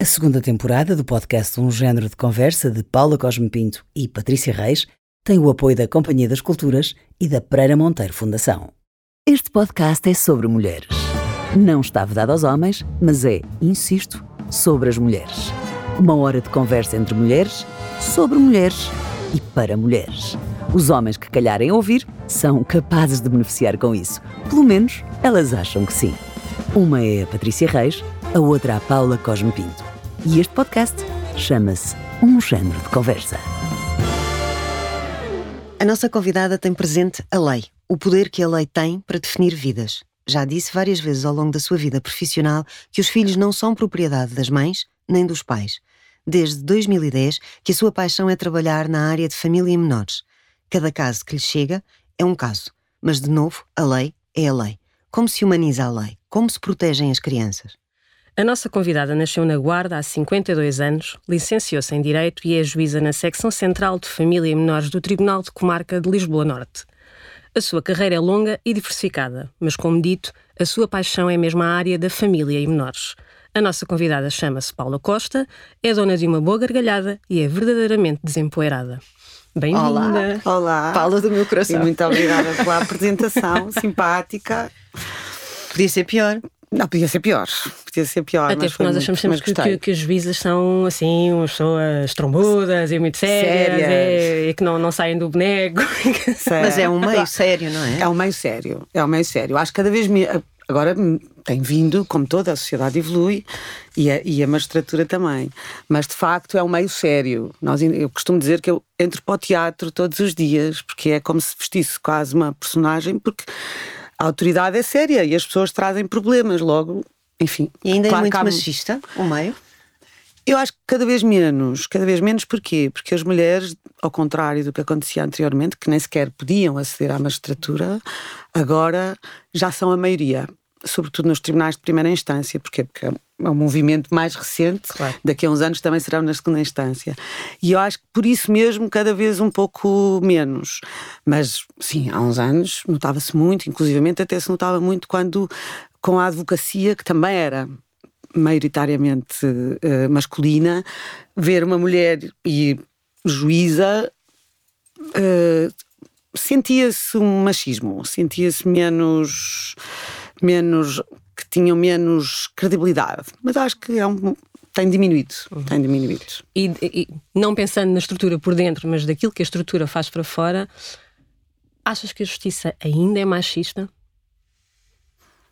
A segunda temporada do podcast Um Género de Conversa de Paula Cosme Pinto e Patrícia Reis tem o apoio da Companhia das Culturas e da Pereira Monteiro Fundação. Este podcast é sobre mulheres. Não está vedado aos homens, mas é, insisto, sobre as mulheres. Uma hora de conversa entre mulheres, sobre mulheres e para mulheres. Os homens que calharem ouvir são capazes de beneficiar com isso. Pelo menos elas acham que sim. Uma é a Patrícia Reis, a outra a Paula Cosme Pinto. E este podcast chama-se Um Género de Conversa. A nossa convidada tem presente a lei, o poder que a lei tem para definir vidas. Já disse várias vezes ao longo da sua vida profissional que os filhos não são propriedade das mães nem dos pais. Desde 2010 que a sua paixão é trabalhar na área de família e menores. Cada caso que lhe chega é um caso, mas de novo, a lei é a lei. Como se humaniza a lei? Como se protegem as crianças? A nossa convidada nasceu na Guarda há 52 anos, licenciou-se em Direito e é juíza na Secção Central de Família e Menores do Tribunal de Comarca de Lisboa Norte. A sua carreira é longa e diversificada, mas, como dito, a sua paixão é mesmo a área da família e menores. A nossa convidada chama-se Paula Costa, é dona de uma boa gargalhada e é verdadeiramente desempoeirada. Bem-vinda! Olá, olá! Paula do meu coração. E muito obrigada pela apresentação simpática. Podia ser pior. Não, podia ser pior. Podia ser pior. Até porque nós achamos sempre que, que, que, as juízas são assim, umas pessoas trombudas e muito sérias, sérias. E, e, que não, não saem do boneco. Mas é um meio sério, não é? É um meio sério. É um meio sério. Acho que cada vez me. Agora tem vindo, como toda a sociedade evolui, e a, e a magistratura também. Mas de facto é um meio sério. Nós, eu costumo dizer que eu entro para o teatro todos os dias, porque é como se vestisse quase uma personagem, porque a autoridade é séria e as pessoas trazem problemas logo, enfim. E ainda é claro é muito há... machista o meio? Eu acho que cada vez menos. Cada vez menos porquê? Porque as mulheres, ao contrário do que acontecia anteriormente, que nem sequer podiam aceder à magistratura, agora já são a maioria. Sobretudo nos tribunais de primeira instância. Porquê? Porque é um movimento mais recente. Claro. Daqui a uns anos também serão na segunda instância. E eu acho que por isso mesmo, cada vez um pouco menos. Mas, sim, há uns anos notava-se muito, inclusivamente até se notava muito quando, com a advocacia, que também era maioritariamente uh, masculina, ver uma mulher e juíza uh, sentia-se um machismo, sentia-se menos, menos que tinham menos credibilidade. Mas acho que é um, tem diminuído, uhum. tem diminuído. E, e, não pensando na estrutura por dentro, mas daquilo que a estrutura faz para fora, achas que a justiça ainda é machista?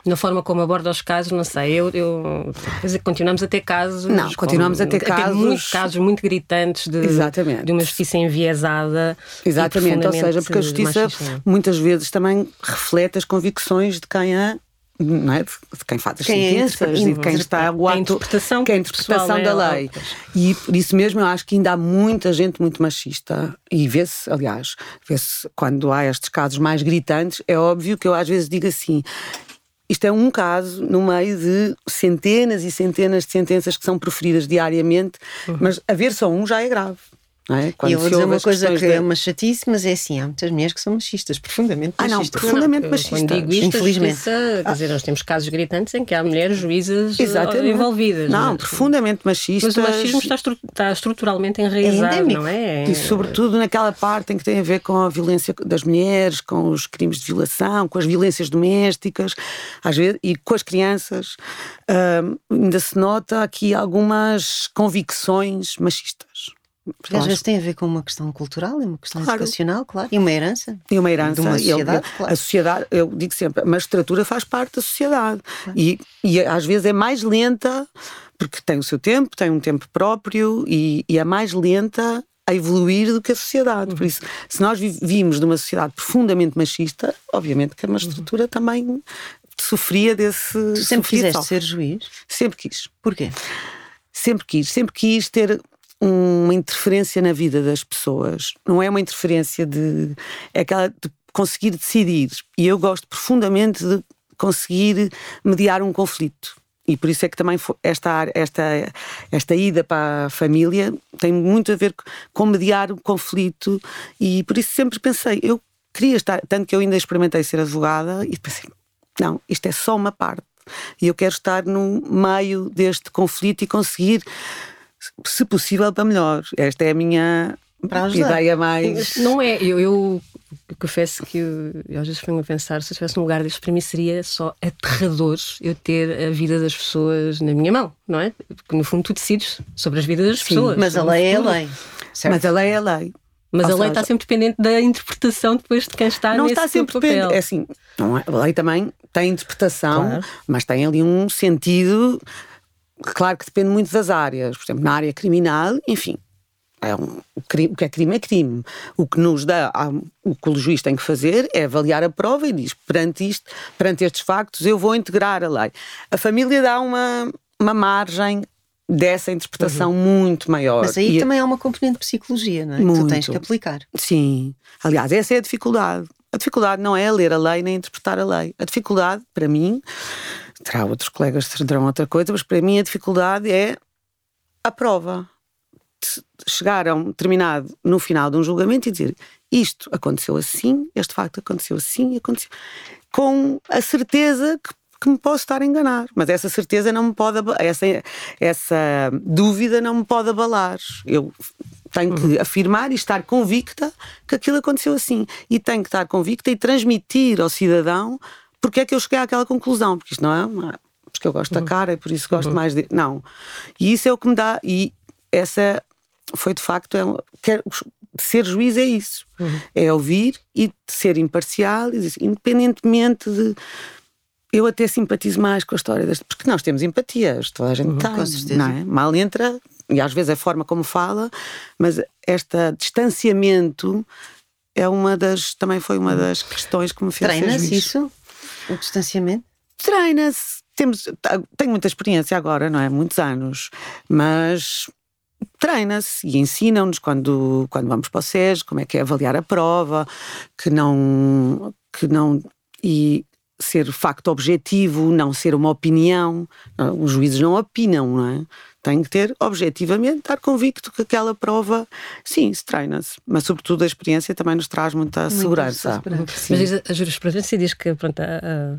na forma como aborda os casos, não sei, eu, eu quer dizer, continuamos a ter casos. Não, continuamos a ter casos. A ter muitos casos muito gritantes de, Exatamente. de uma justiça enviesada. Exatamente, ou seja, porque a justiça machista. muitas vezes também reflete as convicções de quem a não é? de, quem faz as quem é sentenças é, e de quem está o ato, a interpretação, que é a interpretação da é lei. E por isso mesmo eu acho que ainda há muita gente muito machista e vê-se, aliás, vê-se quando há estes casos mais gritantes, é óbvio que eu às vezes digo assim, isto é um caso no meio de centenas e centenas de sentenças que são proferidas diariamente, uhum. mas haver só um já é grave. É? E eu vou dizer uma coisa que de... é uma chatice, mas é assim: há muitas mulheres que são machistas, profundamente machistas. Ah, não, profundamente não, machistas. Quando digo isto, Infelizmente. Justiça, quer dizer, nós temos casos gritantes em que há mulheres juízes Exatamente. envolvidas. Não, mas, profundamente machistas. Mas o machismo está, estru está estruturalmente enraizado, é não é? E sobretudo naquela parte em que tem a ver com a violência das mulheres, com os crimes de violação, com as violências domésticas, às vezes, e com as crianças. ainda se nota aqui algumas convicções machistas. Porque às vezes tem a ver com uma questão cultural, e uma questão claro. educacional, claro. E uma herança. E uma herança. De uma sociedade, eu, claro. A sociedade, eu digo sempre, a magistratura faz parte da sociedade. Claro. E, e às vezes é mais lenta, porque tem o seu tempo, tem um tempo próprio, e, e é mais lenta a evoluir do que a sociedade. Por uhum. isso, se nós vivimos numa sociedade profundamente machista, obviamente que a magistratura uhum. também sofria desse. Tu sempre quiseste ser juiz? Sempre quis. Porquê? Sempre quis. Sempre quis ter uma interferência na vida das pessoas. Não é uma interferência de. É aquela de conseguir decidir. E eu gosto profundamente de conseguir mediar um conflito. E por isso é que também esta, esta, esta ida para a família tem muito a ver com mediar o conflito. E por isso sempre pensei, eu queria estar, tanto que eu ainda experimentei ser advogada e pensei, não, isto é só uma parte. e eu quero estar no meio deste conflito e conseguir, se possível, para melhor. Esta é a minha ideia mais. Não é, eu, eu confesso que eu, eu às vezes venho a pensar, se eu estivesse num lugar deste, para mim seria só aterrador eu ter a vida das pessoas na minha mão, não é? Porque no fundo tu decides sobre as vidas das Sim, pessoas. Mas a lei é a lei. Certo? Mas a lei é a lei. Mas Ou a lei seja, está sempre dependente da interpretação depois de quem está não nesse está sempre papel. Dependente. É assim, não é, a lei também tem interpretação, claro. mas tem ali um sentido. Claro que depende muito das áreas. Por exemplo, na área criminal, enfim, é um, o, que é crime é crime. O que nos dá, o que o juiz tem que fazer é avaliar a prova e diz: perante isto, perante estes factos, eu vou integrar a lei. A família dá uma, uma margem dessa interpretação uhum. muito maior. Mas aí e também há uma componente de psicologia, não é? Muito. Que tu tens que aplicar. Sim. Aliás, essa é a dificuldade. A dificuldade não é ler a lei nem interpretar a lei. A dificuldade, para mim, terá outros colegas que terão outra coisa, mas para mim a dificuldade é a prova. Chegar a um determinado, no final de um julgamento e dizer isto aconteceu assim, este facto aconteceu assim, aconteceu. Com a certeza que que me posso estar a enganar, mas essa certeza não me pode, essa, essa dúvida não me pode abalar. Eu tenho que uhum. afirmar e estar convicta que aquilo aconteceu assim. E tenho que estar convicta e transmitir ao cidadão porque é que eu cheguei àquela conclusão, porque isto não é uma, porque eu gosto uhum. da cara e por isso gosto uhum. mais de. Não. E isso é o que me dá. E essa foi de facto. É, quer, ser juiz é isso. Uhum. É ouvir e ser imparcial, independentemente de eu até simpatizo mais com a história deste, porque nós temos empatias, toda a gente uhum, tem, com certeza. não é? Mal entra, e às vezes a forma como fala, mas este distanciamento é uma das, também foi uma das questões que me fez Treina-se isso? O distanciamento? Treina-se. Temos, tenho muita experiência agora, não é? Muitos anos, mas treina-se e ensinam-nos quando, quando vamos para o SES como é que é avaliar a prova, que não, que não e ser facto objetivo, não ser uma opinião. Os juízes não opinam, não é? Tem que ter, objetivamente, estar convicto que aquela prova, sim, se treina-se. Mas, sobretudo, a experiência também nos traz muita Muito segurança. Mas a jurisprudência diz que pronto, a, a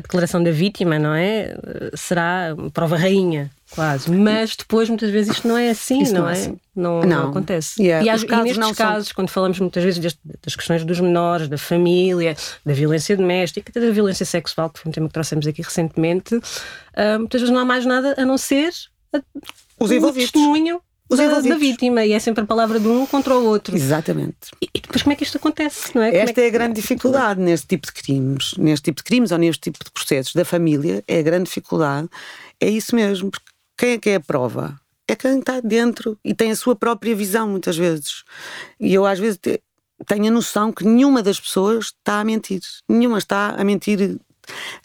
declaração da vítima, não é? Será prova rainha, quase. Mas depois, muitas vezes, isto não é assim, não, não, é? Assim. Não, não, não, acontece. Yeah. E, as, e nestes casos, são... quando falamos muitas vezes deste, das questões dos menores, da família, da violência doméstica, até da violência sexual, que foi um tema que trouxemos aqui recentemente, uh, muitas vezes não há mais nada a não ser a, os envolvidos. Da, da, vítima e é sempre a palavra de um contra o outro. Exatamente. E, e depois como é que isto acontece, não é? Esta é, que... é, a grande dificuldade neste tipo de crimes, neste tipo de crimes ou neste tipo de processos da família, é a grande dificuldade. É isso mesmo, porque quem é que é a prova? É quem está dentro e tem a sua própria visão, muitas vezes. E eu, às vezes, tenho a noção que nenhuma das pessoas está a mentir. Nenhuma está a mentir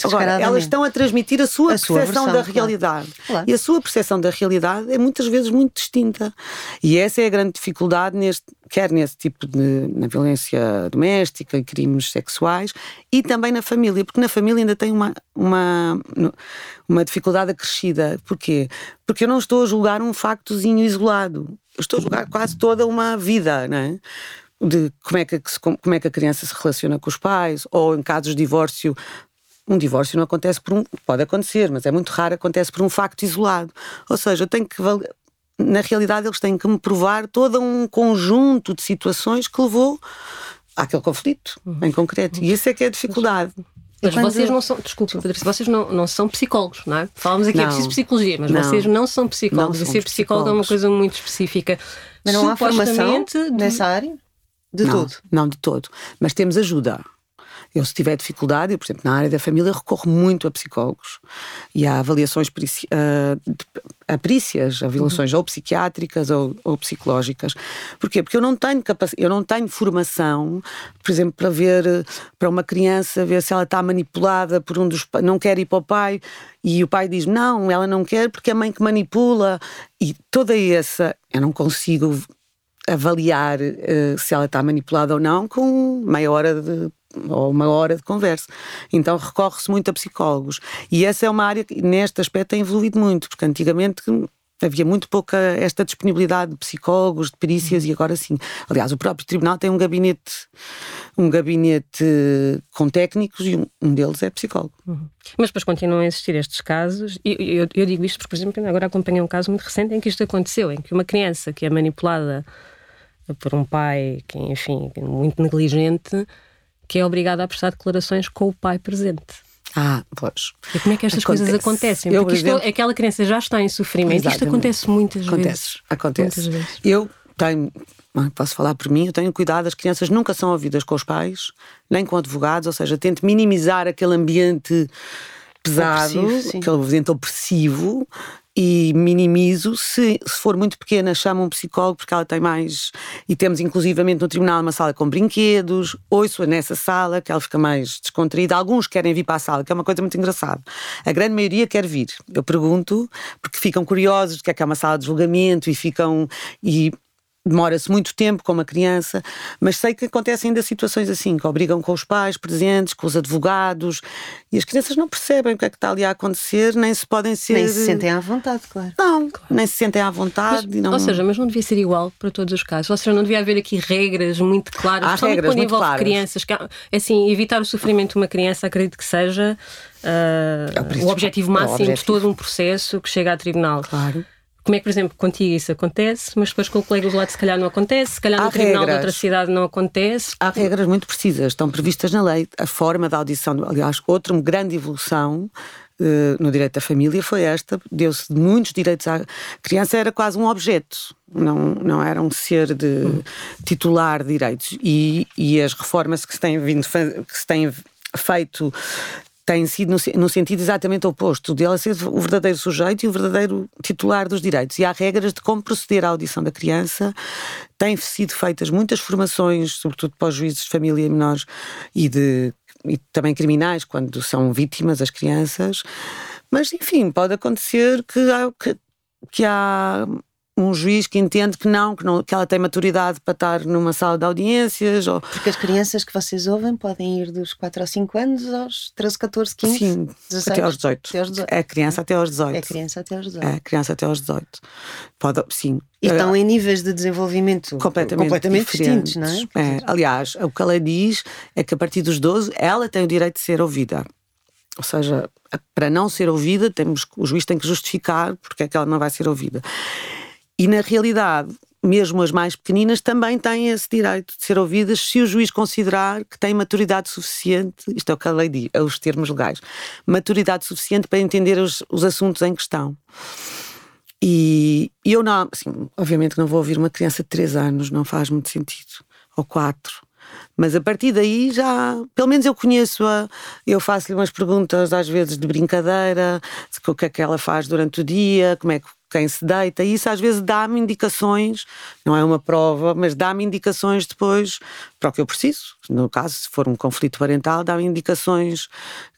Agora, elas estão a transmitir a sua a percepção da realidade. Claro. E a sua percepção da realidade é muitas vezes muito distinta. E essa é a grande dificuldade, neste, quer nesse tipo de na violência doméstica e crimes sexuais, e também na família, porque na família ainda tem uma, uma, uma dificuldade acrescida. Porquê? Porque eu não estou a julgar um factozinho isolado. Eu estou a julgar quase toda uma vida, não é? de como é, que, como é que a criança se relaciona com os pais, ou em casos de divórcio, um divórcio não acontece por um. Pode acontecer, mas é muito raro, acontece por um facto isolado. Ou seja, eu tenho que. Na realidade, eles têm que me provar todo um conjunto de situações que levou àquele conflito, uhum. em concreto. E isso é que é a dificuldade. Mas quando... vocês não são, desculpa, Patrícia, vocês não, não são psicólogos, não é? Falamos aqui, é não. é preciso psicologia, mas não. vocês não são psicólogos. Não e ser psicólogo é uma coisa muito específica. Mas não há formação de... nessa área? De não, todo? Não, de todo. Mas temos ajuda. Eu, se tiver dificuldade, eu, por exemplo, na área da família, recorro muito a psicólogos e há avaliações uh, a perícias, avaliações uhum. ou psiquiátricas ou, ou, psicológicas. Porquê? Porque eu não tenho capacidade, eu não tenho formação, por exemplo, para ver para uma criança, ver se ela está manipulada por um dos não quer ir para o pai e o pai diz não, ela não quer porque é a mãe que manipula e toda essa eu não consigo avaliar uh, se ela está manipulada ou não com meia hora de ou uma hora de conversa. Então recorre-se muito a psicólogos. E essa é uma área que, neste aspecto, tem evoluído muito, porque antigamente Havia muito pouca esta disponibilidade de psicólogos, de perícias, e agora sim. Aliás, o próprio tribunal tem um gabinete, um gabinete com técnicos e um, deles é psicólogo. Uhum. Mas depois continuam a existir estes casos, e eu, eu, digo isto porque, por exemplo, agora acompanhei um caso muito recente em que isto aconteceu, em que uma criança que é manipulada por um pai que, enfim, muito negligente, que é obrigada a prestar declarações com o pai presente. Ah, pois. E como é que estas Acontece. coisas acontecem? Porque isto, exemplo, aquela criança já está em sofrimento. Exatamente. Isto acontece muitas acontece, vezes. Acontece. Muitas vezes. Eu tenho, posso falar por mim, eu tenho cuidado, as crianças nunca são ouvidas com os pais, nem com advogados, ou seja, tento minimizar aquele ambiente pesado, aquele ambiente opressivo, e minimizo. Se, se for muito pequena, chamo um psicólogo porque ela tem mais. E temos inclusivamente no tribunal uma sala com brinquedos. Ouço-a nessa sala, que ela fica mais descontraída. Alguns querem vir para a sala, que é uma coisa muito engraçada. A grande maioria quer vir. Eu pergunto, porque ficam curiosos do que é que é uma sala de julgamento e ficam. E demora-se muito tempo com uma criança, mas sei que acontecem ainda situações assim, que obrigam com os pais presentes, com os advogados, e as crianças não percebem o que é que está ali a acontecer, nem se podem ser. Nem se sentem à vontade, claro. Não, claro. nem se sentem à vontade. Mas, não... Ou seja, mas não devia ser igual para todos os casos. Ou seja, não devia haver aqui regras muito claras, Há regras quando muito envolve claras. crianças. Que, assim, evitar o sofrimento de uma criança, acredito que seja. Uh, é o, o objetivo máximo é o objetivo. de todo um processo que chega a tribunal. Claro. Como é que, por exemplo, contigo isso acontece, mas depois com o colega do lado se calhar não acontece, se calhar no Há tribunal regras. de outra cidade não acontece? Há regras muito precisas, estão previstas na lei. A forma da audição, aliás, outra grande evolução uh, no direito da família foi esta, deu-se muitos direitos à criança, era quase um objeto, não, não era um ser de titular de direitos. E, e as reformas que se têm vindo, que se têm feito tem sido no, no, sentido exatamente oposto, de ela ser o verdadeiro sujeito e o verdadeiro titular dos direitos. E há regras de como proceder à audição da criança. Têm sido feitas muitas formações, sobretudo para os juízes de família e menores e, de, e também criminais, quando são vítimas as crianças. Mas, enfim, pode acontecer que que, que há um juiz que entende que não, que não, que ela tem maturidade para estar numa sala de audiências. Ou... Porque as crianças que vocês ouvem podem ir dos 4 aos 5 anos aos 13, 14, 15, Sim, 16, até aos 18. Até aos 18. É criança até aos 18. É criança até aos 18. É criança até aos 18. Pode, sim. E estão em níveis de desenvolvimento completamente, completamente distintos, não é? é? Aliás, o que ela diz é que a partir dos 12 ela tem o direito de ser ouvida. Ou seja, para não ser ouvida, temos, o juiz tem que justificar porque é que ela não vai ser ouvida. E na realidade, mesmo as mais pequeninas também têm esse direito de ser ouvidas se o juiz considerar que têm maturidade suficiente, isto é o que a lei diz, é os termos legais, maturidade suficiente para entender os, os assuntos em questão. E, e eu não, assim, obviamente não vou ouvir uma criança de 3 anos, não faz muito sentido, ou 4. Mas a partir daí já, pelo menos eu conheço-a, eu faço-lhe umas perguntas às vezes de brincadeira, o que é que ela faz durante o dia, como é que quem se deita, e isso às vezes dá-me indicações, não é uma prova, mas dá-me indicações depois para o que eu preciso. No caso, se for um conflito parental, dá-me indicações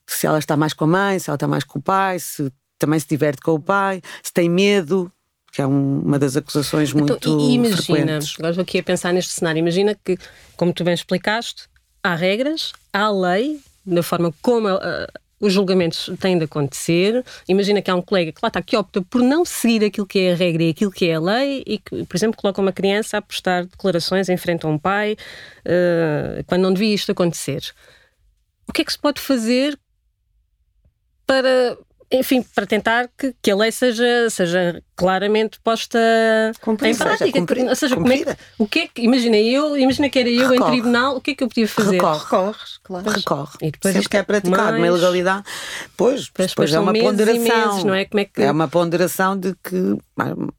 se ela está mais com a mãe, se ela está mais com o pai, se também se diverte com o pai, se tem medo, que é um, uma das acusações então, muito então, e imagina, frequentes. Agora estou aqui a pensar neste cenário. Imagina que, como tu bem explicaste, há regras, há lei, da forma como a, os julgamentos têm de acontecer. Imagina que há um colega que lá está, que opta por não seguir aquilo que é a regra e aquilo que é a lei e que, por exemplo, coloca uma criança a prestar declarações em frente a um pai uh, quando não devia isto acontecer. O que é que se pode fazer para enfim, para tentar que, que a lei seja, seja claramente posta Cumprida, em prática. Seja, Ou seja, como é que, o que é que, imagina eu, imagina que era eu Recorre. em tribunal, o que é que eu podia fazer? Recorre. Recorres, claro. Recorre. E depois Sempre que é praticado mais... uma ilegalidade, pois, depois, depois é uma ponderação. Meses, não é? Como é, que... é uma ponderação de que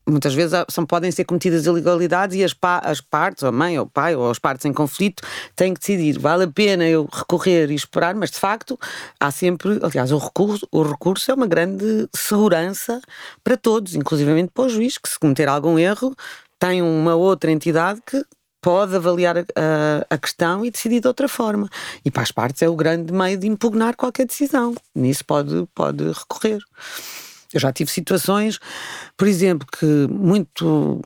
muitas vezes são, podem ser cometidas ilegalidades e as, pa, as partes, a mãe ou o pai, ou as partes em conflito, têm que decidir, vale a pena eu recorrer e esperar, mas de facto há sempre, aliás, o recurso, o recurso é uma grande segurança para todos, inclusivamente para o juiz, que se cometer algum erro, tem uma outra entidade que pode avaliar a, a, questão e decidir de outra forma. E para as partes é o grande meio de impugnar qualquer decisão. Nisso pode, pode recorrer. Eu já tive situações, por exemplo, que muito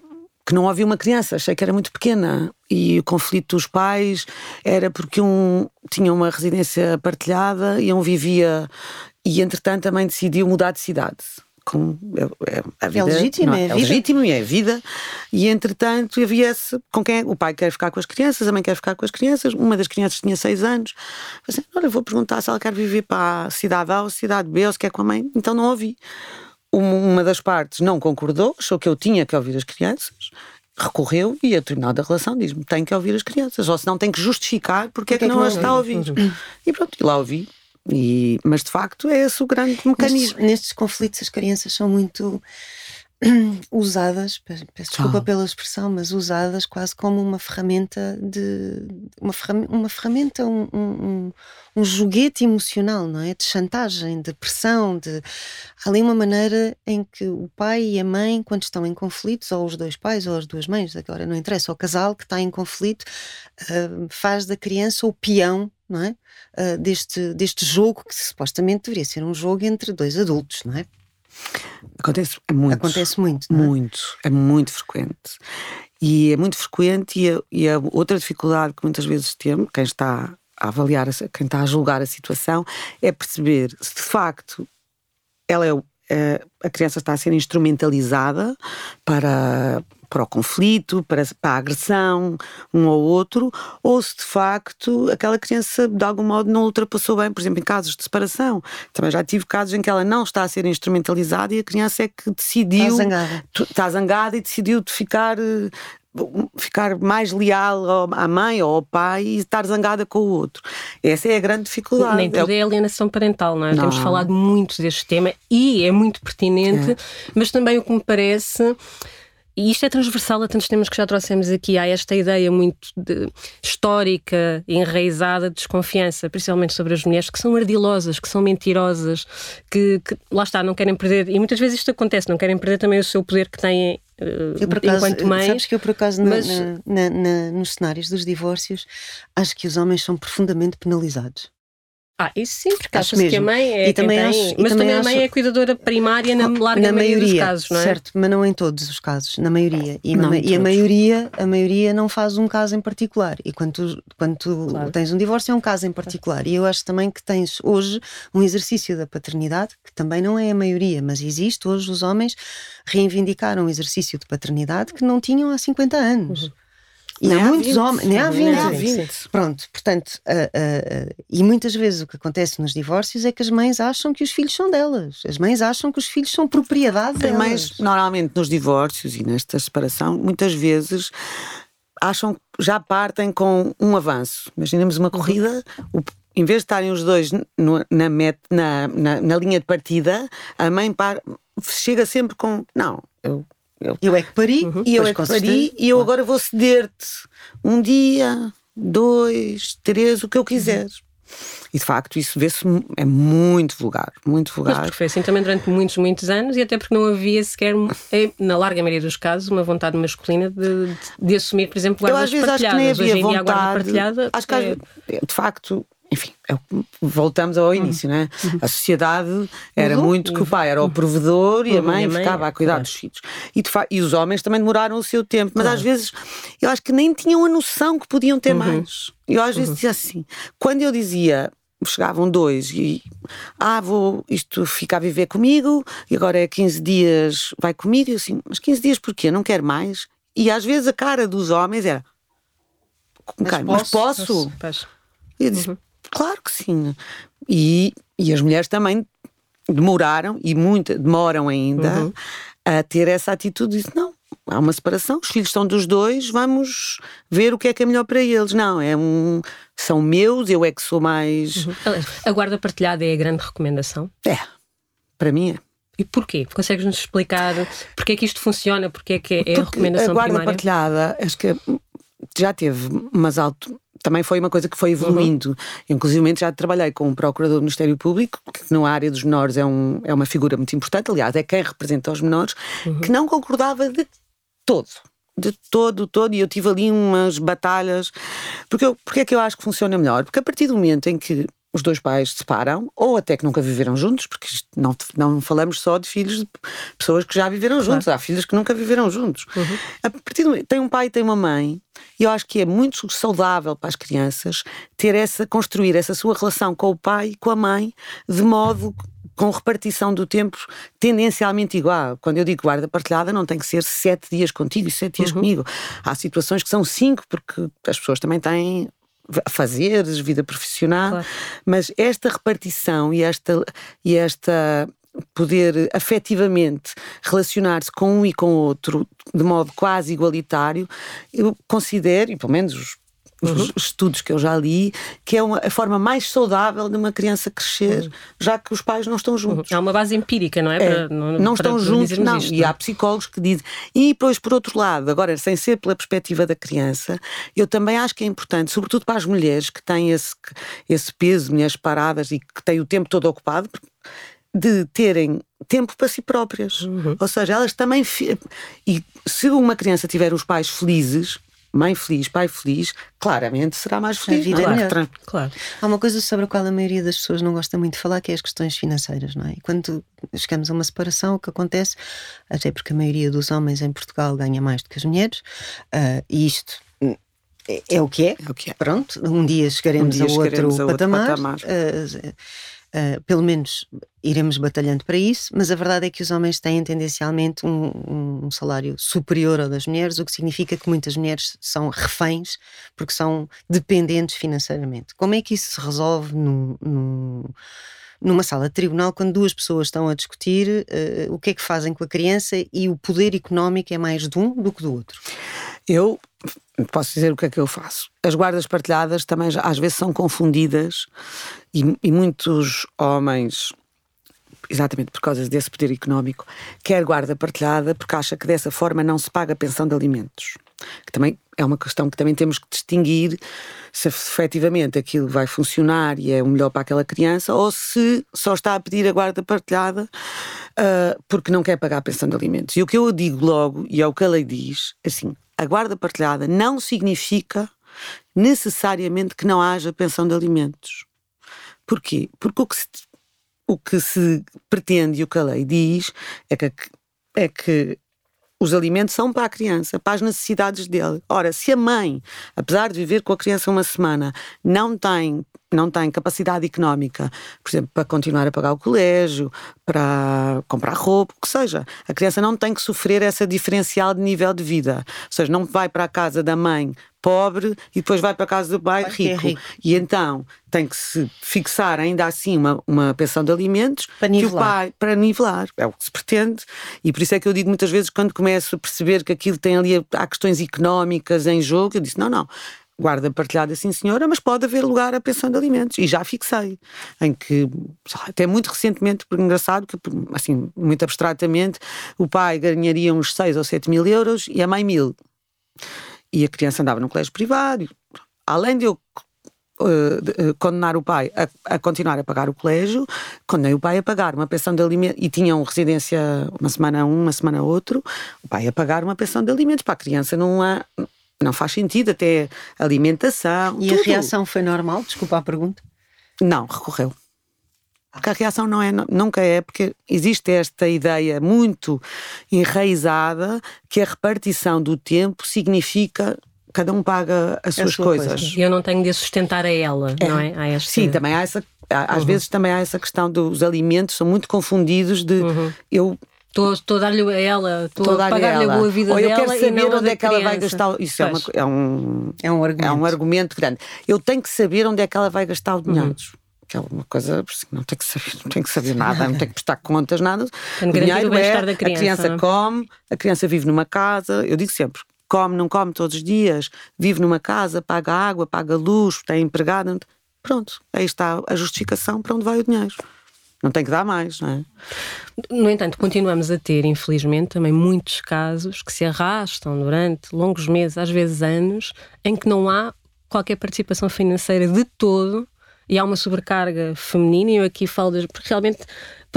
que não havia uma criança, achei que era muito pequena e o conflito dos pais era porque um tinha uma residência partilhada e um vivia e entretanto também decidiu mudar de cidade com é, a É vida, legítimo, não é é vida. legítimo e é vida. E entretanto havia esse com quem o pai quer ficar com as crianças, a mãe quer ficar com as crianças. Uma das crianças tinha seis anos. Assim, olha, vou perguntar se ela quer viver para a cidade A ou cidade B ou se quer com a mãe. Então não ouvi. Uma, das partes não concordou, achou que eu tinha que ouvir as crianças. Recorreu e, a terminar da relação, diz-me: tem que ouvir as crianças, ou senão tem que justificar porque, é que, não as está a ouvir. E pronto, e lá ouvi. E, mas de facto é esse o grande Nestes, mecanismo. nestes conflitos as crianças são muito usadas, pe- peço desculpa São. pela expressão, mas usadas quase como uma ferramenta de uma, uma ferramenta, um, um, um- joguete emocional, não é? De chantagem, de pressão, de há ali uma maneira em que o pai e a mãe, quando estão em conflitos, ou os dois pais ou as duas mães, agora não interessa, o casal que está em conflito, ah, faz da criança o peão, não é? Ah, deste, deste jogo que supostamente deveria ser um jogo entre dois adultos, não é? Acontece muito. Acontece muito, não é? Muito, é muito frequente. E é muito frequente, e a, e a outra dificuldade que muitas vezes temos, quem está a avaliar, quem está a julgar a situação, é perceber se de facto ela é, é- a criança está a ser instrumentalizada para, para o conflito, para, para a agressão um ao outro, ou se de facto aquela criança de algum modo não ultrapassou bem, por exemplo, em casos de separação. Também já tive casos em que ela não está a ser instrumentalizada e a criança é que decidiu Está zangada. está zangada e decidiu de ficar eh, ficar mais leal à mãe ou ao pai e estar zangada com o outro. Essa é a grande dificuldade. Nem É tudo o- é alienação parental, não é? Não. Temos falado muito deste tema e é muito pertinente, mas também o que me parece. E isto é transversal a tantos temas que já trouxemos aqui. Há esta ideia muito de- histórica, enraizada de desconfiança, principalmente sobre as mulheres, que são ardilosas, que são mentirosas, que, que, lá está, não querem perder. E muitas vezes isto acontece, não querem perder também o seu poder que têm eh, Eu, por acaso, enquanto mães. sabes que eu, por acaso, mas- na- na- na- nos cenários dos divórcios, acho que os homens são profundamente penalizados. Ah, isso sim, porque Acho acha-se que a mesmo. mãe é E também tem, acho- e mas também também a mãe acho- é cuidadora primária na larga na maioria, dos casos, não é? certo, mas não em todos os casos, na maioria. E, Não em e a maioria, a maioria não faz um caso em particular. E quando tu, quando tu Claro. tens um divórcio é um caso em particular. E eu acho também que tens hoje um exercício da paternidade, que também não é a maioria, mas existe hoje os homens reivindicaram um exercício de paternidade que não tinham há 50 anos. Uhum. E Nem há há muitos 20, homens, nem há 20. nem há 20. Pronto, portanto, ah, ah, ah, e muitas vezes o que acontece nos divórcios é que as mães acham que os filhos são delas. As mães acham que os filhos são propriedade delas. mais, normalmente nos divórcios e nesta separação, muitas vezes acham que já partem com um avanço. Imaginemos uma corrida, o- em vez de estarem os dois no- na, met, na, na, na linha de partida, a mãe par- chega sempre com: Não, eu, eu é que pari e eu pois, é que pari e eu agora vou ceder-te um dia, dois, três, o que eu quiser. E de facto isso vê-se é muito vulgar, muito Mas vulgar. porque foi assim também durante muitos, muitos anos e até porque não havia sequer, na larga maioria dos casos, uma vontade masculina de, de, de assumir, por exemplo, guardas às vezes acho que nem partilhadas. havia Hoje em dia a guarda vontade. partilhada Acho que às é- vezes, de facto, enfim, é voltamos ao início, né? A sociedade era muito que o pai era o provedor e a Uhum, mãe e a mãe, ficava a cuidar claro. dos filhos. E, e os homens também demoraram o seu tempo, mas às vezes eu acho que nem tinham a noção que podiam Uhum. ter mais. Eu às vezes dizia assim, quando eu dizia chegavam dois e ah, vou isto fica a viver comigo e agora é 15 dias vai comigo e eu assim, mas 15 dias porquê? Não quero mais? E às vezes a cara dos homens era Mas "Ok, mas posso?" posso? Eu disse, claro que sim. E, e as mulheres também demoraram, e muita, demoram ainda, a ter essa atitude. Disse, não, há uma separação, os filhos são dos dois, vamos ver o que é que é melhor para eles. Não, é um, são meus, eu é que sou mais. Aliás, A guarda partilhada é a grande recomendação. É, para mim é. E porquê? Consegues-nos explicar porque é que isto funciona? Porque é que é a Porque recomendação a guarda primária? partilhada, acho que já teve, mas alto. Também foi uma coisa que foi evoluindo. Inclusive, já trabalhei com um procurador do Ministério Público, que na área dos menores é, um, é uma figura muito importante, aliás, é quem representa os menores, que não concordava de todo. De todo, todo, e eu tive ali umas batalhas. Porque, eu, porque é que eu acho que funciona melhor? Porque a partir do momento em que os dois pais se separam, ou até que nunca viveram juntos, porque não, não falamos só de filhos de pessoas que já viveram juntos, há filhos que nunca viveram juntos. A partir do tem um pai e tem uma mãe, e eu acho que é muito saudável para as crianças ter essa, construir essa sua relação com o pai e com a mãe, de modo com repartição do tempo tendencialmente igual. Quando eu digo guarda partilhada, não tem que ser sete dias contigo e sete dias uhum. comigo. Há situações que são cinco, porque as pessoas também têm fazeres, vida profissional, claro. mas esta repartição e esta, e esta poder afetivamente relacionar-se com um e com o outro de modo quase igualitário, eu considero, e pelo menos os os uhum. estudos que eu já li, que é uma, a forma mais saudável de uma criança crescer, uhum. já que os pais não estão juntos. Há uma base empírica, não é? é para, não, não estão juntos, não. Isto, e há psicólogos que dizem. E depois, por outro lado, agora, sem ser pela perspectiva da criança, eu também acho que é importante, sobretudo para as mulheres que têm esse, esse peso, mulheres paradas e que têm o tempo todo ocupado, de terem tempo para si próprias. Uhum. Ou seja, elas também. E se uma criança tiver os pais felizes, mãe feliz, pai feliz, claramente será mais feliz. A vida é claro. é melhor. Claro. Há uma coisa sobre a qual a maioria das pessoas não gosta muito de falar, que é as questões financeiras, não é? E quando chegamos a uma separação, o que acontece, até porque a maioria dos homens em Portugal ganha mais do que as mulheres, uh, e isto é, é, o que é. é, o que é. Pronto, um dia chegaremos, um dia a, chegaremos outro a outro patamar. patamar. Uh, Uh, pelo menos iremos batalhando para isso, mas a verdade é que os homens têm tendencialmente um, um, salário superior ao das mulheres, o que significa que muitas mulheres são reféns porque são dependentes financeiramente. Como é que isso se resolve numa sala de tribunal quando duas pessoas estão a discutir uh, o que é que fazem com a criança e o poder económico é mais de um do que do outro? Eu posso dizer o que é que eu faço. As guardas partilhadas também às vezes são confundidas e, e muitos homens exatamente por causa desse poder económico, quer guarda partilhada porque acha que dessa forma não se paga a pensão de alimentos. Que também é uma questão que também temos que distinguir se efetivamente aquilo vai funcionar e é o melhor para aquela criança ou se só está a pedir a guarda partilhada uh, porque não quer pagar a pensão de alimentos. E o que eu digo logo, e é o que a lei diz, assim, a guarda partilhada não significa necessariamente que não haja pensão de alimentos. Porquê? Porque o que se, o que se pretende e o que a lei diz é que, é que os alimentos são para a criança, para as necessidades dele. Ora, se a mãe, apesar de viver com a criança uma semana, não tem não tem capacidade económica, por exemplo, para continuar a pagar o colégio, para comprar roupa, o que seja. A criança não tem que sofrer essa diferencial de nível de vida. Ou seja, não vai para a casa da mãe pobre e depois vai para a casa do pai é rico. É rico. E então tem que se fixar ainda assim uma, uma pensão de alimentos para nivelar. Pai, para nivelar. É o que se pretende. E por isso é que eu digo muitas vezes, quando começo a perceber que aquilo tem ali há questões económicas em jogo, eu disse: não, não guarda partilhada, sim senhora, mas pode haver lugar à pensão de alimentos. E já fixei, em que, até muito recentemente, por engraçado, que assim, muito abstratamente, o pai ganharia uns 6 ou 7 mil euros e a mãe mil. E a criança andava num colégio privado. Além de eu Uh, condenar o pai a, a, continuar a pagar o colégio, condenei o pai a pagar uma pensão de alimentos e tinham residência uma semana um, uma semana outro, o pai a pagar uma pensão de alimentos para a criança não há, não faz sentido, até alimentação. E tudo. a reação foi normal? Desculpa a pergunta. Não, recorreu. Porque a reação não é, nunca é, porque existe esta ideia muito enraizada que a repartição do tempo significa cada um paga as suas coisas. E eu não tenho de sustentar a ela, é. não é? Há este... Sim, também há essa. Às uhum. vezes também há essa questão dos alimentos, são muito confundidos de uhum. eu Estou a dar-lhe a ela, estou a pagar-lhe a boa vida Ou eu quero saber onde é que ela vai gastar. Isso é, uma, é, um, é, um argumento. é um argumento grande. Eu tenho que saber onde é que ela vai gastar o dinheiro. Uhum. Que é uma coisa, não tem que saber, não tem que saber nada, não tem que prestar contas, nada. o dinheiro é, da criança, a criança não? come, a criança vive numa casa, eu digo sempre, come, não come todos os dias, vive numa casa, paga água, paga luz, tem empregado. Pronto, aí está a justificação para onde vai o dinheiro. Não tem que dar mais, não é? No entanto, continuamos a ter, infelizmente, também muitos casos que se arrastam durante longos meses, às vezes anos, em que não há qualquer participação financeira de todo e há uma sobrecarga feminina. E eu aqui falo, de, porque realmente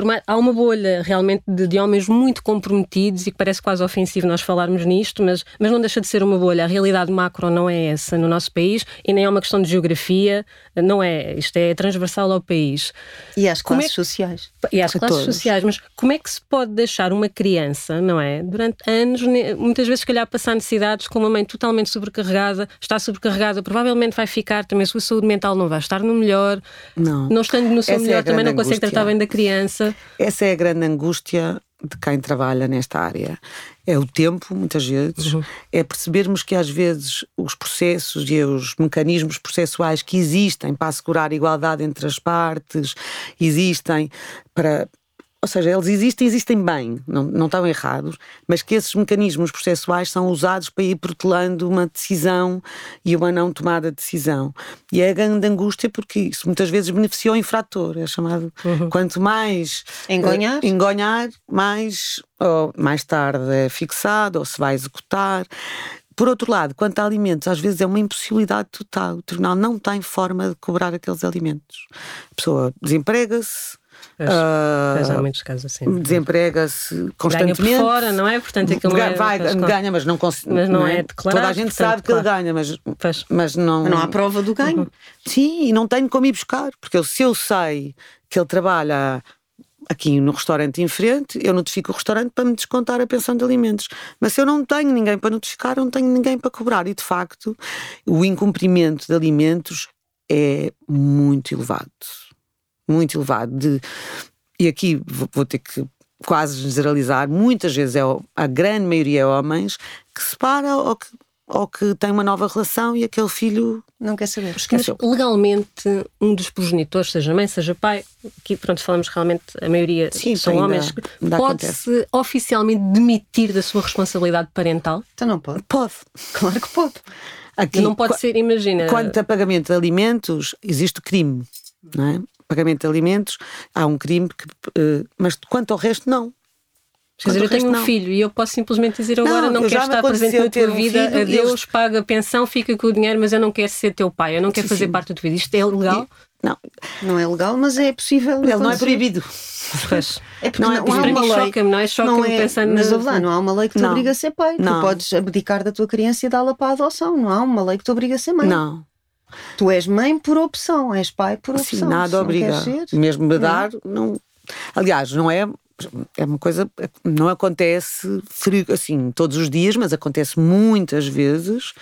mais, há uma bolha realmente de, de, homens muito comprometidos e que parece quase ofensivo nós falarmos nisto, mas, mas não deixa de ser uma bolha. A realidade macro não é essa no nosso país e nem é uma questão de geografia, não é. Isto é transversal ao país. E às como classes é, sociais. E às classes todos. sociais. Mas como é que se pode deixar uma criança, não é? Durante anos, muitas vezes, se calhar, passar necessidades com uma mãe totalmente sobrecarregada, está sobrecarregada, provavelmente vai ficar também, a sua saúde mental não vai estar no melhor, não, não estando no seu Essa melhor, é também não consegue tratar bem da criança essa. Essa é a grande angústia de quem trabalha nesta área. É o tempo, muitas vezes, uhum. é percebermos que às vezes os processos e os mecanismos processuais que existem para assegurar a igualdade entre as partes, existem para ou seja, eles existem, existem bem, não, não estão errados, mas que esses mecanismos processuais são usados para ir protelando uma decisão e uma não tomada de decisão. E é a grande angústia porque isso muitas vezes beneficia o infrator, é chamado. Uhum. Quanto mais engonhar, uh, engonhar mais, ou mais tarde é fixado ou se vai executar. Por outro lado, quanto a alimentos, às vezes é uma impossibilidade total. O tribunal não tem forma de cobrar aqueles alimentos. A pessoa desemprega-se, Pois, uh, há muitos casos assim. Desemprega-se constantemente. Ganha por fora, não é? Portanto, aquilo ganha, vai, ganha, mas não. Mas não, não é, é declarado. Toda a gente portanto, sabe que claro. ele ganha, mas, mas não. Mas não há prova do ganho. Uhum. Sim, e não tenho como ir buscar, porque se eu sei que ele trabalha aqui no restaurante em frente, eu notifico o restaurante para me descontar a pensão de alimentos. Mas se eu não tenho ninguém para notificar, eu não tenho ninguém para cobrar. E de facto, o incumprimento de alimentos é muito elevado muito elevado. De, e aqui vou ter que quase generalizar, muitas vezes é a grande maioria é homens que separa ou que, ou que tem uma nova relação e aquele filho não quer saber. Mas legalmente, um dos progenitores, seja mãe, seja pai, aqui pronto, falamos realmente, a maioria Sim, são homens, pode-se oficialmente demitir da sua responsabilidade parental? Então não pode. Pode, claro que pode. Aqui, não pode ser, imagina. Quanto a pagamento de alimentos, existe o crime, não é? Pagamento de alimentos, há um crime, que, uh, mas quanto ao resto, não. Quer dizer, eu tenho um não. filho e eu posso simplesmente dizer agora não, não quero estar presente na tua vida, um adeus, eles... paga a pensão, fica com o dinheiro, mas eu não quero ser teu pai, eu não quero sim, fazer sim. parte da tua vida. Isto é legal? Não. Não é legal, mas é possível. Ele não é proibido. Pois. É porque não, é, não há uma lei. Choca-me, não é? Choca-me não é, pensando Mas na... não há uma lei que te obriga a ser pai. Não. Tu podes abdicar da tua criança e dá-la para a adoção. Não há uma lei que te obriga a ser mãe. Não. Tu és mãe por opção, és pai por opção. Sim, nada obriga. Mesmo me dar, não. Aliás, não é é uma coisa não acontece assim todos os dias, mas acontece muitas vezes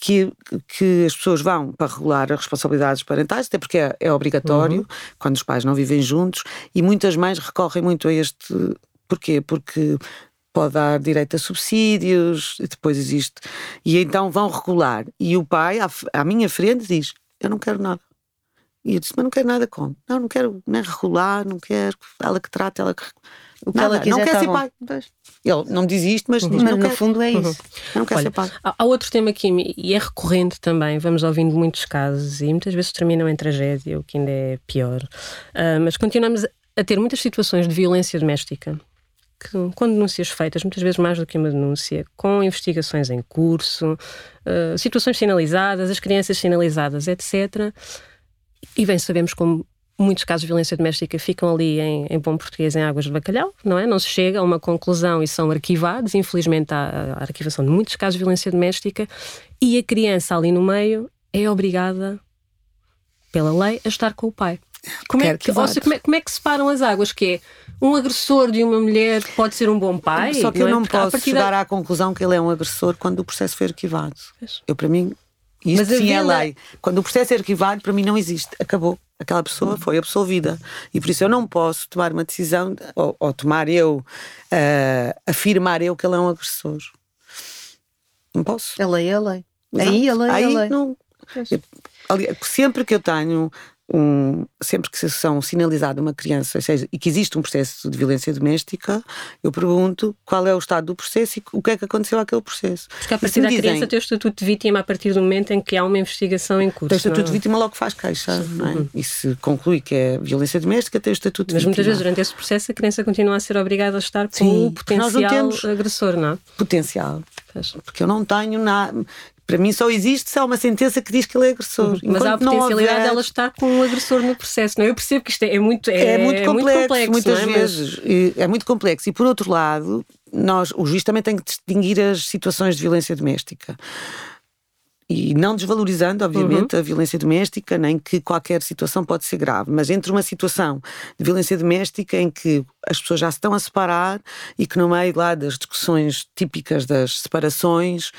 que, que as pessoas vão para regular as responsabilidades parentais, até porque é, é obrigatório uhum. quando os pais não vivem juntos, e muitas mães recorrem muito a este. Porquê? Porque pode dar direito a subsídios, e depois existe. E então vão regular. E o pai, à, à minha frente, diz: Eu não quero nada. E eu disse: Mas não quero nada com. Não, não quero nem regular, não quero. Ela que trata, ela que. O que nada, ela quiser, não quer tá ser bom. pai. Ele não me diz isto, mas, uhum. diz, mas no fundo é isso. Uhum. Não quer Olha, ser pai. Há outro tema aqui, e é recorrente também, vamos ouvindo muitos casos, e muitas vezes terminam em tragédia, o que ainda é pior. Uh, mas continuamos a ter muitas situações de violência doméstica que, com denúncias feitas, muitas vezes mais do que uma denúncia, com investigações em curso, uh, situações sinalizadas, as crianças sinalizadas, etc. E bem, sabemos como muitos casos de violência doméstica ficam ali em, em, bom português em águas de bacalhau, não é? Não se chega a uma conclusão e são arquivados. Infelizmente, há a arquivação de muitos casos de violência doméstica e a criança ali no meio é obrigada, pela lei, a estar com o pai. Como é, que, seja, como, é, como é que separam as águas? Que é um agressor de uma mulher pode ser um bom pai? Só que não eu não é? posso chegar da... à conclusão que ele é um agressor quando o processo foi arquivado. Eu, para mim, isso sim é lei. Quando o processo é arquivado, para mim não existe. Acabou. Aquela pessoa foi absolvida. E por isso eu não posso tomar uma decisão, ou, ou tomar eu, uh, afirmar eu que ele é um agressor. Não posso. A lei é a lei. Exato. Aí a lei Aí, é a lei. Não, eu, sempre que eu tenho um, sempre que são sinalizada uma criança seja, e que existe um processo de violência doméstica, eu pergunto qual é o estado do processo e o que é que aconteceu àquele processo. Porque a partir da dizem, criança tem o estatuto de vítima a partir do momento em que há uma investigação em curso. Tem o estatuto de vítima logo faz queixa. Não é? Uhum. E se conclui que é violência doméstica, tem o estatuto de Mas vítima. muitas vezes durante esse processo a criança continua a ser obrigada a estar com Sim, o potencial agressor, não é? Potencial. Porque eu não tenho nada. Para mim só existe se há uma sentença que diz que ele é agressor. Uhum. Mas há a potencialidade houver... dela estar com um agressor no processo, não é? Eu percebo que isto é, é muito, é, é, muito, complexo, é muito complexo muitas é? vezes. Mas... É muito complexo. E por outro lado, nós, o juiz também tem que distinguir as situações de violência doméstica e não desvalorizando, obviamente, uhum. a violência doméstica, nem que qualquer situação pode ser grave, mas entre uma situação de violência doméstica em que as pessoas já se estão a separar e que no meio lá das discussões típicas das separações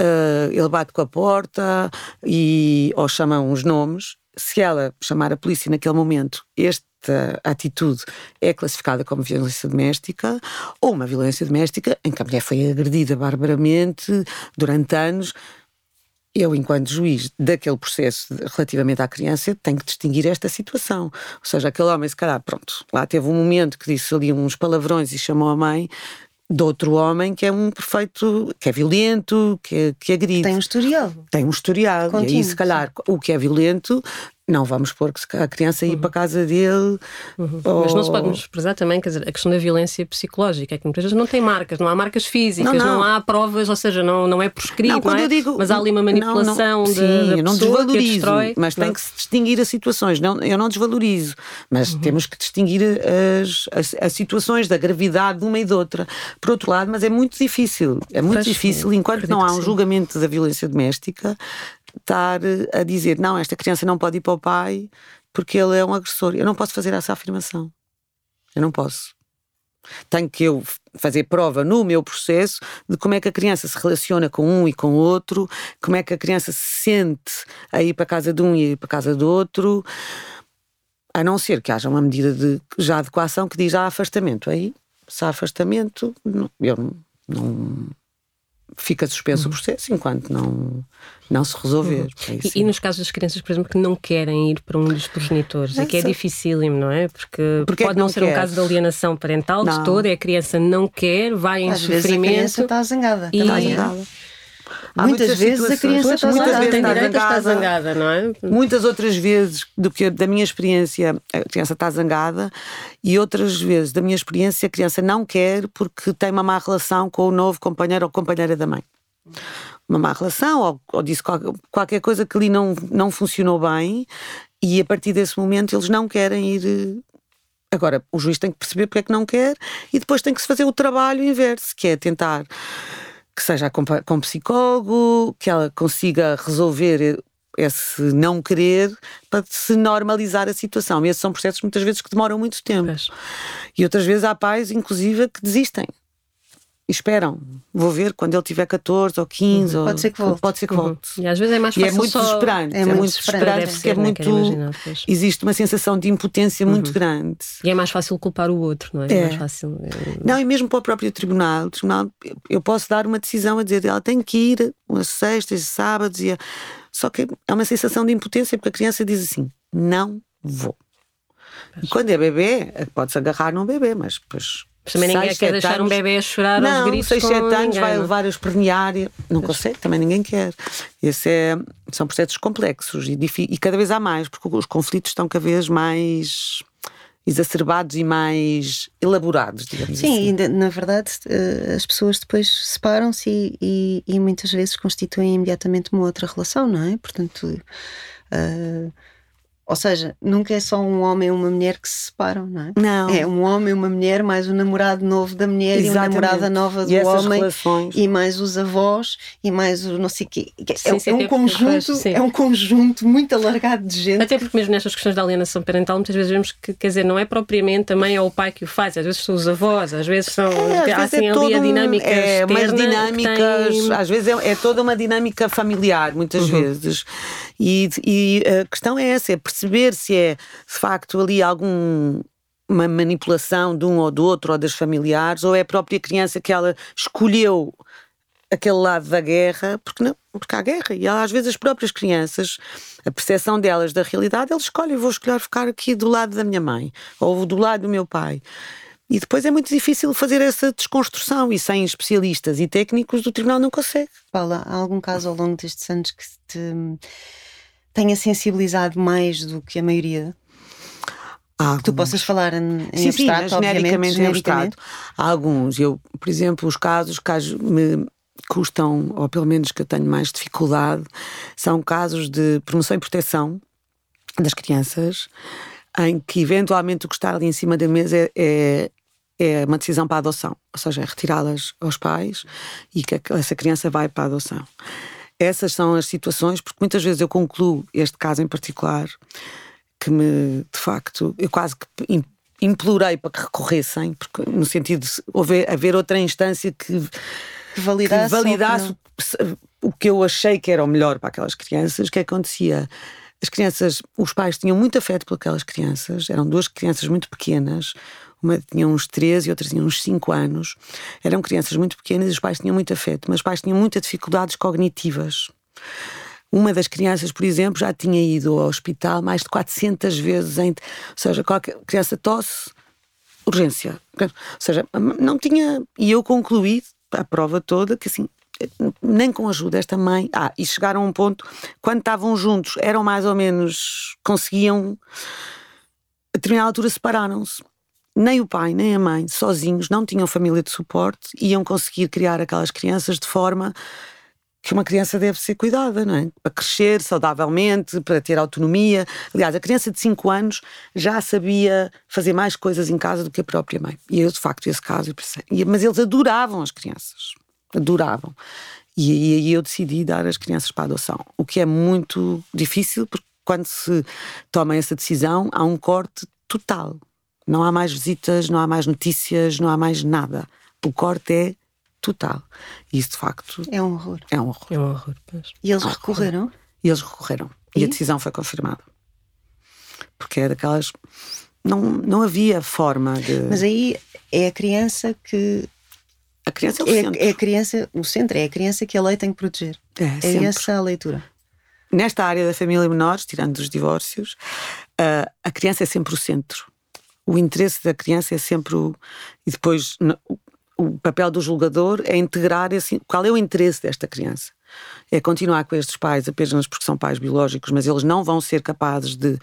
uh, ele bate com a porta e ou chamam os nomes se ela chamar a polícia naquele momento, esta atitude é classificada como violência doméstica ou uma violência doméstica em que a mulher foi agredida barbaramente durante anos. Eu, enquanto juiz daquele processo relativamente à criança, tenho que distinguir esta situação. Ou seja, aquele homem, se calhar, pronto, lá teve um momento que disse ali uns palavrões e chamou a mãe, de outro homem que é um perfeito, que é violento, que, que agride. Tem um historial. Tem um historial. Contínuo, e aí, se calhar, o que é violento não vamos pôr a criança ir uhum. para a casa dele. Uhum. Ou... Mas não se pode desprezar também quer dizer, a questão da violência psicológica, é que muitas vezes não tem marcas, não há marcas físicas, não, não. não há provas, ou seja, não, não é prescrito, não, não é? Digo, mas há ali uma manipulação não, sim, de, eu não desvalorizo, destrói, mas tem que se distinguir as situações. Não, eu não desvalorizo, mas uhum. temos que distinguir as, as, as, situações da gravidade de uma e de outra. Por outro lado, mas é muito difícil, é muito difícil, enquanto não há um julgamento da violência doméstica, estar a dizer não, esta criança não pode ir para o pai porque ele é um agressor. Eu não posso fazer essa afirmação. Eu não posso. Tenho que eu fazer prova no meu processo de como é que a criança se relaciona com um e com outro, como é que a criança se sente a ir para a casa de um e a ir para a casa do outro, a não ser que haja uma medida de já de coação que diz há afastamento. Aí, se há afastamento, eu não, não fica suspenso uhum. o processo enquanto não, não se resolver. Uhum. É e, e, nos casos das crianças, por exemplo, que não querem ir para um dos progenitores, é que é dificílimo, não é? Porque, Porque pode é não, não ser um caso de alienação parental não. de todo, é a criança não quer, vai em Às sofrimento. Vezes a criança está zangada. E... Está zangada. Há muitas vezes a criança está muitas zangada. Vezes está zangada, está zangada, não é? Muitas outras vezes, do que da minha experiência, a criança está zangada e outras vezes, da minha experiência, a criança não quer porque tem uma má relação com o novo companheiro ou companheira da mãe. Uma má relação ou, ou disse qualquer coisa que ali não, não funcionou bem e a partir desse momento eles não querem ir Agora, o juiz tem que perceber porque é que não quer e depois tem que se fazer o trabalho inverso, que é tentar que seja com, com psicólogo, que ela consiga resolver esse não querer para se normalizar a situação. E esses são processos muitas vezes que demoram muito tempo. E outras vezes há pais, inclusive, que desistem esperam. Vou ver quando ele tiver 14 ou 15. Uhum. Ou, pode ser que volte. Pode ser que volte. Uhum. E às vezes é mais fácil. E é muito só... desesperante. É, é muito desesperante porque é né? muito. Imaginar, existe uma sensação de impotência uhum. muito grande. E é mais fácil culpar o outro, não é? É, é mais fácil. É, não, e mesmo para o próprio tribunal, o tribunal, eu posso dar uma decisão a dizer ela tem que ir às sextas e sábados. E a... Só que é uma sensação de impotência porque a criança diz assim: não vou. E quando é bebê, pode-se agarrar num bebê, mas depois mas também ninguém quer deixar anos, um bebê a chorar não, aos gritos 6, 7 anos ninguém, vai não? levar a espernear. Não consegue, também ninguém quer. Esse é, são processos complexos e, e cada vez há mais, porque os conflitos estão cada vez mais exacerbados e mais elaborados, digamos Sim, assim. Sim, na verdade eh, as pessoas depois separam-se e, e, e, muitas vezes constituem imediatamente uma outra relação, não é? Portanto, uh, ou seja, nunca é só um homem e uma mulher que se separam, não é? Não. É um homem e uma mulher, mais o namorado novo da mulher Exatamente. e a namorada nova do e homem. Relações. E mais os avós e mais o não sei o quê. É, sim, é, um conjunto, é um conjunto muito alargado de gente. Até porque mesmo nestas questões da alienação parental, muitas vezes vemos que, quer dizer, não é propriamente a mãe ou o pai que o faz, às vezes são os avós, às vezes são é, às assim, vezes é ali a dinâmica. É, umas dinâmicas, tem... às vezes é, é, toda uma dinâmica familiar, muitas uhum. vezes. E, e a questão é essa, é perceber se é de facto ali algum uma manipulação de um ou do outro ou das familiares, ou é a própria criança que ela escolheu aquele lado da guerra, porque não, porque há guerra, e às vezes as próprias crianças, a percepção delas da realidade, eles escolhem, vou escolher ficar aqui do lado da minha mãe, ou do lado do meu pai. E depois é muito difícil fazer essa desconstrução, e sem especialistas e técnicos do tribunal não consegue. Paula, há algum caso ao longo destes anos que te tenha sensibilizado mais do que a maioria? que tu possas falar em, sim, abstrato, sim, genericamente, genericamente. abstrato. Há alguns. Eu, por exemplo, os casos que me custam, ou pelo menos que eu tenho mais dificuldade, são casos de promoção e proteção das crianças, em que eventualmente o que está ali em cima da mesa é, é, é uma decisão para a adoção, ou seja, é retirá-las aos pais e que essa criança vai para a adoção. Essas são as situações, porque muitas vezes eu concluo este caso em particular que me, de facto, eu quase que implorei para que recorressem, porque, no sentido de haver, haver outra instância que, que validasse, que validasse o que eu achei que era o melhor para aquelas crianças, o que acontecia? as crianças, os pais tinham muito afeto por aquelas crianças, eram duas crianças muito pequenas, uma tinha uns 13 e outra tinha uns 5 anos. Eram crianças muito pequenas e os pais tinham muito afeto, mas os pais tinham muitas dificuldades cognitivas. Uma das crianças, por exemplo, já tinha ido ao hospital mais de 400 vezes, em, ou seja, qualquer criança tosse, urgência. Ou seja, não tinha. E eu concluí a prova toda que assim, nem com ajuda desta mãe. Ah, e chegaram a um ponto, quando estavam juntos, eram mais ou menos. conseguiam. A determinada altura separaram-se. Nem o pai, nem a mãe, sozinhos, não tinham família de suporte, iam conseguir criar aquelas crianças de forma que uma criança deve ser cuidada, não é? Para crescer saudavelmente, para ter autonomia. Aliás, a criança de 5 anos já sabia fazer mais coisas em casa do que a própria mãe. E eu, de facto, esse caso. Mas eles adoravam as crianças. Adoravam. E aí eu decidi dar as crianças para adoção. O que é muito difícil, porque quando se toma essa decisão, há um corte total. Não há mais visitas, não há mais notícias, não há mais nada. O corte é total. E isso, de facto. É um horror. É um horror. É um horror. Pois. E eles recorreram? E eles recorreram. E? e? a decisão foi confirmada. Porque é daquelas. Não, não havia forma de. Mas aí é a criança que. A criança é o é, centro. É a criança, o centro é a criança que a lei tem que proteger. É, é essa a leitura. Nesta área da família menores, tirando os divórcios, uh, a criança é sempre o centro. O interesse da criança é sempre o. E depois, o papel do julgador é integrar esse, qual é o interesse desta criança. É continuar com estes pais apenas porque são pais biológicos, mas eles não vão ser capazes de,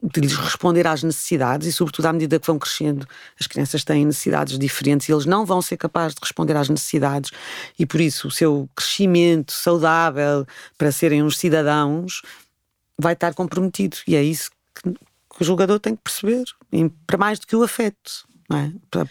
de lhes responder às necessidades e, sobretudo, à medida que vão crescendo, as crianças têm necessidades diferentes e eles não vão ser capazes de responder às necessidades e, por isso, o seu crescimento saudável para serem uns cidadãos vai estar comprometido. E é isso que, que o julgador tem que perceber, para mais do que o afeto. Não é? para,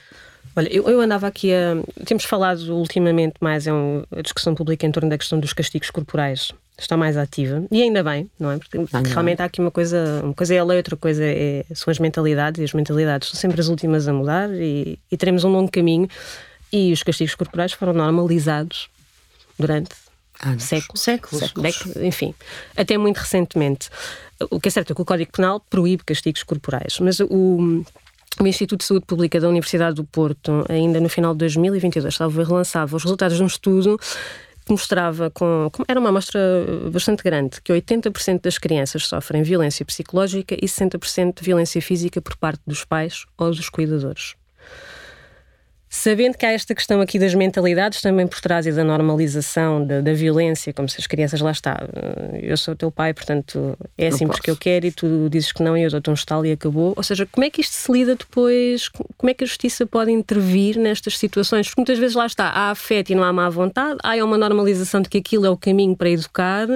Olha, eu, eu, andava aqui a. Temos falado ultimamente mais, é um, a discussão pública em torno da questão dos castigos corporais está mais ativa e ainda bem, não é? Porque realmente há aqui uma coisa, uma coisa é a lei, outra coisa é, são as mentalidades e as mentalidades são sempre as últimas a mudar e, e teremos um longo caminho e os castigos corporais foram normalizados durante Anos. séculos, séculos, séculos. enfim, até muito recentemente. O que é certo é que o Código Penal proíbe castigos corporais, mas o o Instituto de Saúde Pública da Universidade do Porto, ainda no final de 2022, estava relançava os resultados de um estudo que mostrava, com, era uma amostra bastante grande, que 80% das crianças sofrem violência psicológica e 60% de violência física por parte dos pais ou dos cuidadores. Sabendo que há esta questão aqui das mentalidades também por trás e da normalização da, da violência, como se as crianças lá está. Eh, eu sou teu pai, portanto é assim porque eu quero e tu dizes que não e eu dou-te um estalo e acabou. Ou seja, como é que isto se lida depois? Como é que a justiça pode intervir nestas situações? Porque muitas vezes lá está, há afeto e não há má vontade, há uma normalização de que aquilo é o caminho para educar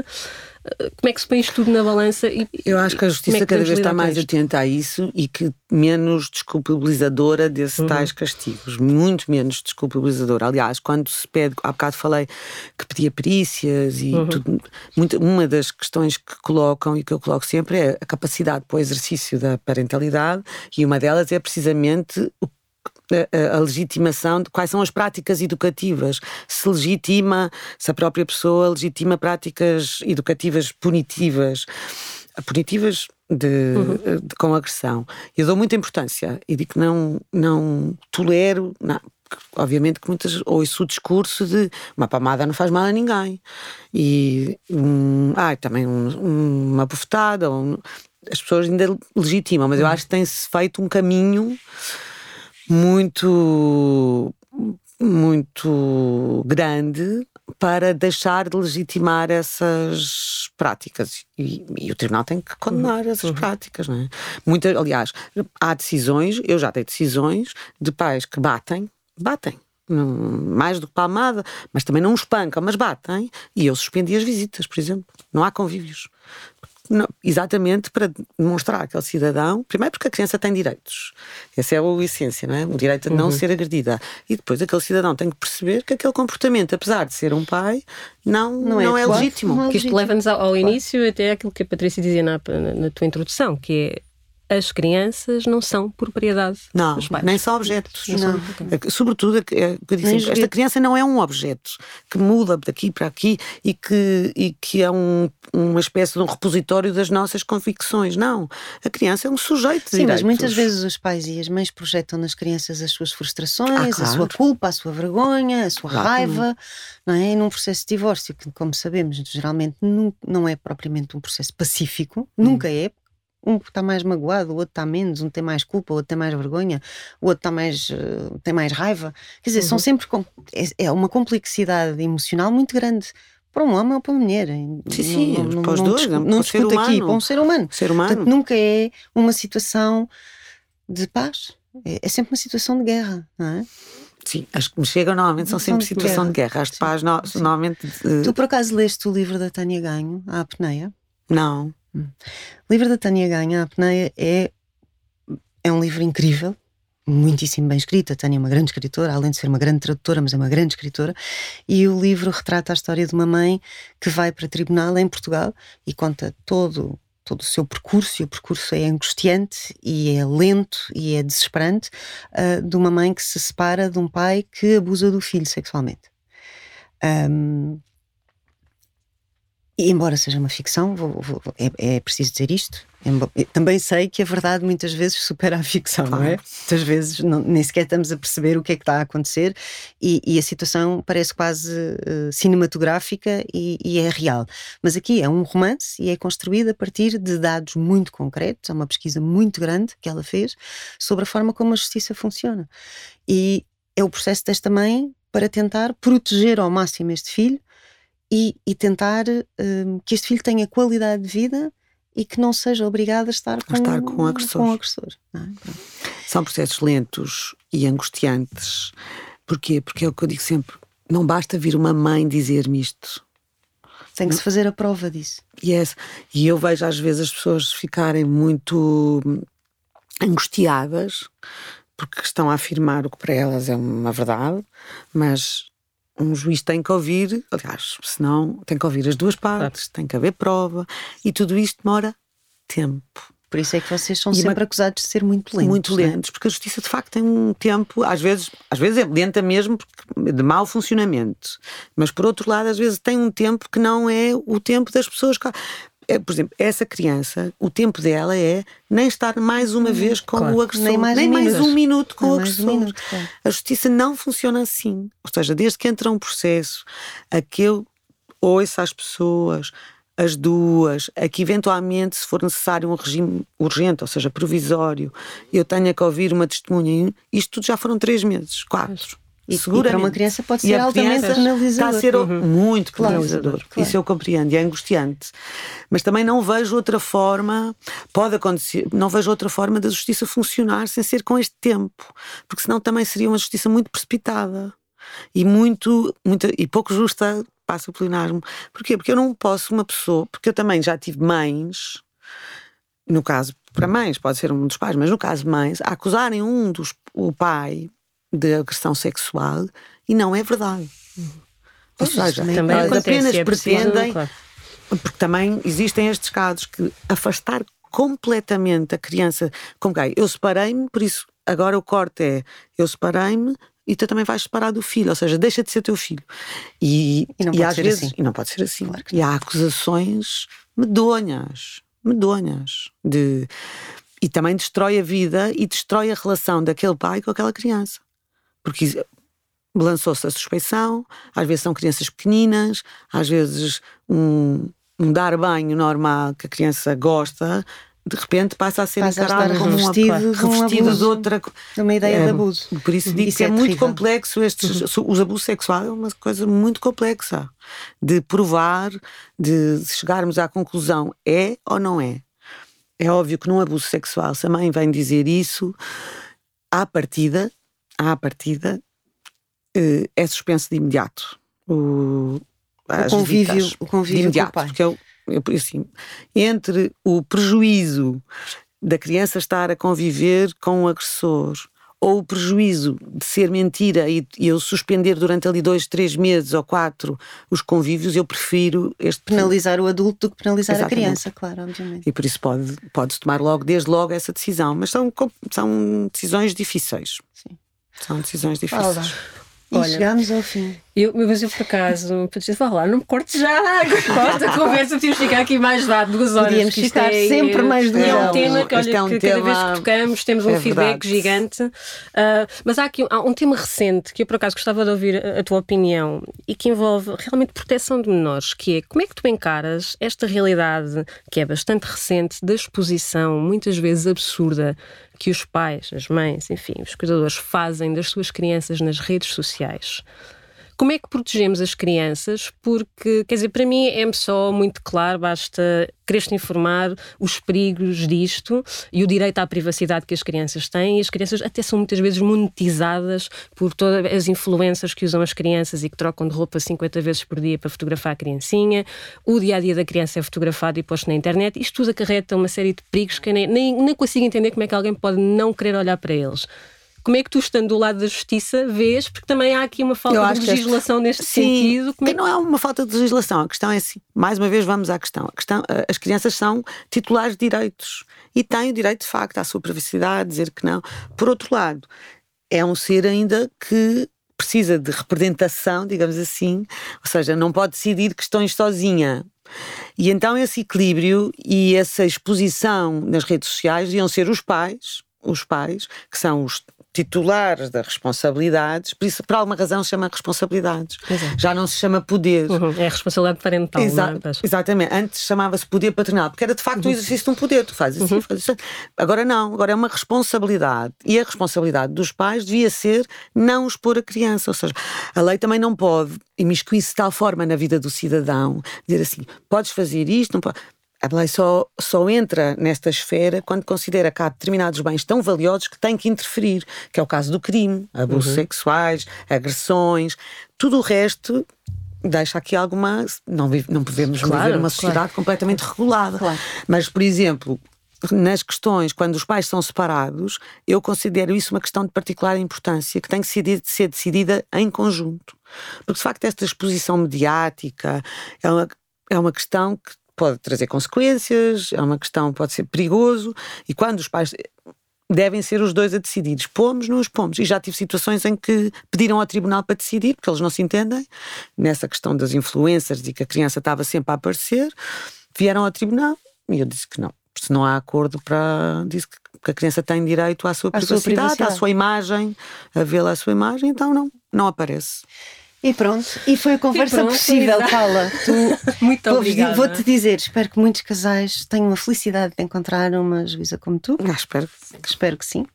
como é que se põe isto tudo na balança? E, Eu acho que a justiça é que cada vez está mais atenta a isso e que menos desculpabilizadora desses uhum. tais castigos, muito menos desculpabilizadora. Aliás, quando se pede, há bocado falei que pedia perícias e uhum. tudo, muito, uma das questões que colocam e que eu coloco sempre é a capacidade para o exercício da parentalidade e uma delas é precisamente o a, a, legitimação de quais são as práticas educativas. Se legitima, se a própria pessoa legitima práticas educativas punitivas. Punitivas de, uhum. de, com agressão. Eu dou muita importância e digo que não, não tolero, não, obviamente que muitas ouço o discurso de uma palmada não faz mal a ninguém e um, ah, também um, uma bufetada um, as pessoas ainda legitimam mas eu uhum. acho que tem-se feito um caminho muito muito grande para deixar de legitimar essas práticas e, e o tribunal tem que condenar uhum. essas uhum. práticas, não é? Muitas, aliás, há decisões, eu já tenho decisões de pais que batem, batem, mais do que palmada, mas também não espancam, mas batem, e eu suspendi as visitas, por exemplo. Não há convívios. Não, exatamente para demonstrar aquele cidadão, primeiro porque a criança tem direitos, essa é a essência, não é? O direito a não uhum. ser agredida. E depois aquele cidadão tem que perceber que aquele comportamento, apesar de ser um pai, não, não, não é, é legítimo. Não é que isto leva-nos ao, ao, início até aquilo que a Patrícia dizia na, na, na tua introdução, que é as crianças não são propriedade não, dos pais. Nem são objetos. Não. não. Sobretudo, é, sempre, esta criança não é um objeto que muda daqui para aqui e que, e que é um, uma espécie de um repositório das nossas convicções. Não. A criança é um sujeito. Sim, mas muitas vezes os pais e as mães projetam nas crianças as suas frustrações, ah, claro. a sua culpa, a sua vergonha, a sua claro. raiva. Não é? E num processo de divórcio, que, como sabemos, geralmente não, não é propriamente um processo pacífico, hum. nunca é, um está mais magoado, o outro está menos, um tem mais culpa, o outro tem mais vergonha, o outro está mais, uh, tem mais raiva. Quer dizer, uhum. são sempre. É, é, uma complexidade emocional muito grande. Para um homem ou para uma mulher. Sim, sim, não, para os dois, não, não discuto aqui, para um ser humano. Ser humano. Portanto, nunca é uma situação de paz. É, é sempre uma situação de guerra, não é? Sim, as que me chegam normalmente são sempre de situação de guerra. As de paz, no, normalmente. Uh... Tu por acaso leste o livro da Tânia Ganho, A Apneia? Não. O livro da Tânia Ganha, A Apneia, é, é um livro incrível, muitíssimo bem escrito. A Tânia é uma grande escritora, além de ser uma grande tradutora, mas é uma grande escritora. E o livro retrata a história de uma mãe que vai para tribunal em Portugal e conta todo todo o seu percurso, e o percurso é angustiante e é lento e é desesperante, uh, de uma mãe que se separa de um pai que abusa do filho sexualmente. Um, e embora seja uma ficção, vou, vou, é, é, preciso dizer isto. Também sei que a verdade muitas vezes supera a ficção, não é? Muitas vezes não, nem sequer estamos a perceber o que é que está a acontecer e, e a situação parece quase uh, cinematográfica e, e, é real. Mas aqui é um romance e é construído a partir de dados muito concretos. É uma pesquisa muito grande que ela fez sobre a forma como a justiça funciona. E é o processo desta mãe para tentar proteger ao máximo este filho e, e tentar um, que este filho tenha qualidade de vida e que não seja obrigado a estar com, a estar com o agressor. Com o agressor é? São processos lentos e angustiantes. Porquê? Porque é o que eu digo sempre: não basta vir uma mãe dizer-me isto. Tem que se fazer a prova disso. Yes. E eu vejo às vezes as pessoas ficarem muito angustiadas porque estão a afirmar o que para elas é uma verdade, mas um juiz tem que ouvir, aliás, senão tem que ouvir as duas partes, tem que haver prova e tudo isto demora tempo. Por isso é que vocês são e sempre uma... acusados de ser muito lentos. Muito é? lentos, porque a justiça de facto tem um tempo, às vezes, às vezes é lenta mesmo de mau funcionamento, mas por outro lado, às vezes tem um tempo que não é o tempo das pessoas. É, por exemplo, essa criança, o tempo dela é nem estar mais uma vez com claro. o agressor, nem mais, nem um, mais um minuto com nem o agressor. Um minuto, claro. A justiça não funciona assim. Ou seja, desde que entra um processo, aquele ouça as pessoas, as duas, a que eventualmente, se for necessário um regime urgente, ou seja, provisório, eu tenha que ouvir uma testemunha, isto tudo já foram três meses, quatro. E, Seguramente. e para uma criança pode ser altamente penalizador. Está a ser uhum. muito penalizador. Claro, claro. Isso eu compreendo e é angustiante. Mas também não vejo outra forma, pode acontecer, não vejo outra forma da justiça funcionar sem ser com este tempo. Porque senão também seria uma justiça muito precipitada e muito, muito e pouco justa, passa o plenário. Porquê? Porque eu não posso, uma pessoa, porque eu também já tive mães, no caso, para mães, pode ser um dos pais, mas no caso mães, a acusarem um dos, o pai de agressão sexual e não é verdade. Uhum. Ou seja, também apenas é pretendem, claro. porque também existem estes casos que afastar completamente a criança como gay. Eu separei-me, por isso agora o corte é eu separei-me e tu também vais separar do filho, ou seja, deixa de ser teu filho. E, e, não e às vezes, assim. e não pode ser assim. Claro e há acusações medonhas, medonhas de e também destrói a vida e destrói a relação daquele pai com aquela criança porque lançou-se a suspeição, às vezes são crianças pequeninas, às vezes um, um dar banho normal que a criança gosta, de repente passa a ser passa encarado a como revestido, uma, de, um revestido de outra de uma ideia é, de abuso. Por isso digo isso que é, é muito complexo estes, uhum. os abusos sexuais é uma coisa muito complexa de provar, de chegarmos à conclusão é ou não é. É óbvio que num abuso sexual, se a mãe vem dizer isso, à partida à partida, eh, é suspenso de imediato. O, o convívio, visitas, o convívio de imediato, com o pai. Porque eu, eu, assim, entre o prejuízo da criança estar a conviver com o agressor ou o prejuízo de ser mentira e, e, eu suspender durante ali dois, três meses ou quatro os convívios, eu prefiro este. Penalizar o adulto do que penalizar Exatamente. a criança, claro, obviamente. E por isso pode, pode tomar logo, desde logo, essa decisão. Mas são, são decisões difíceis. Sim. São decisões difíceis. Olá. E Olha, chegámos ao fim. Eu, mas eu por acaso, vá lá, não me cortes já, gosto da conversa, podíamos ficar aqui mais de duas horas. Podíamos ficar é, sempre mais duas horas. É um tema que, olha, é um que tema... cada vez que tocamos temos um é feedback verdade. gigante. Uh, mas há aqui há um tema recente que eu por acaso gostava de ouvir a, a tua opinião e que envolve realmente proteção de menores, que é como é que tu encaras esta realidade que é bastante recente da exposição, muitas vezes absurda, que os pais, as mães, enfim, os cuidadores fazem das suas crianças nas redes sociais. Como é que protegemos as crianças? Porque, quer dizer, para mim é só muito claro, basta querer-te informar os perigos disto e o direito à privacidade que as crianças têm. E as crianças até são muitas vezes monetizadas por todas as influências que usam as crianças e que trocam de roupa 50 vezes por dia para fotografar a criancinha. O dia a dia da criança é fotografado e posto na internet. Isto tudo acarreta uma série de perigos que nem, nem, nem consigo entender como é que alguém pode não querer olhar para eles. Como é que tu, estando do lado da justiça, vês? Porque também há aqui uma falta de legislação neste sim, sentido. Como é que... Não é uma falta de legislação, a questão é assim. Mais uma vez, vamos à questão. A questão eh, as crianças são titulares de direitos e têm o direito, de facto, à sua privacidade, dizer que não. Por outro lado, é um ser ainda que precisa de representação, digamos assim, ou seja, não pode decidir questões sozinha. E então esse equilíbrio e essa exposição nas redes sociais deviam ser os pais, os pais, que são os titulares das responsabilidades, por isso, por alguma razão, se chama responsabilidades. É. Já não se chama poder. Uhum. É a responsabilidade parental. Exa é? Exatamente. Antes chamava-se poder paternal, porque era de facto uhum. um exercício de um poder. Tu fazes assim, uhum. fazes assim. Agora não, agora é uma responsabilidade. E a responsabilidade dos pais devia ser não expor a criança. Ou seja, a lei também não pode imiscuir-se de tal forma na vida do cidadão, dizer assim: podes fazer isto, não pode a lei só, só entra nesta esfera quando considera que há determinados bens tão valiosos que tem que interferir, que é o caso do crime, abusos uhum. sexuais, agressões, tudo o resto deixa aqui alguma. Não, vive, não podemos claro, viver uma sociedade claro. completamente regulada. Claro. Mas, por exemplo, nas questões, quando os pais são separados, eu considero isso uma questão de particular importância, que tem que ser decidida em conjunto. Porque, de facto, esta exposição mediática é uma, é uma questão que pode trazer consequências, é uma questão, pode ser perigoso, e quando os pais devem ser os dois a decidir. Expomos, não expomos. E já tive situações em que pediram ao tribunal para decidir, porque eles não se entendem, nessa questão das influências e que a criança estava sempre a aparecer, vieram ao tribunal e eu disse que não. Se não há acordo para. Disse que a criança tem direito à sua, privacidade, sua privacidade, à sua imagem, a vê-la à sua imagem, então não, não aparece. E pronto, e foi a conversa pronto, possível, Paula. Tu, Muito obrigada. Vou-te dizer, espero que muitos casais tenham a felicidade de encontrar uma juíza como tu. Ah, espero. Espero que sim.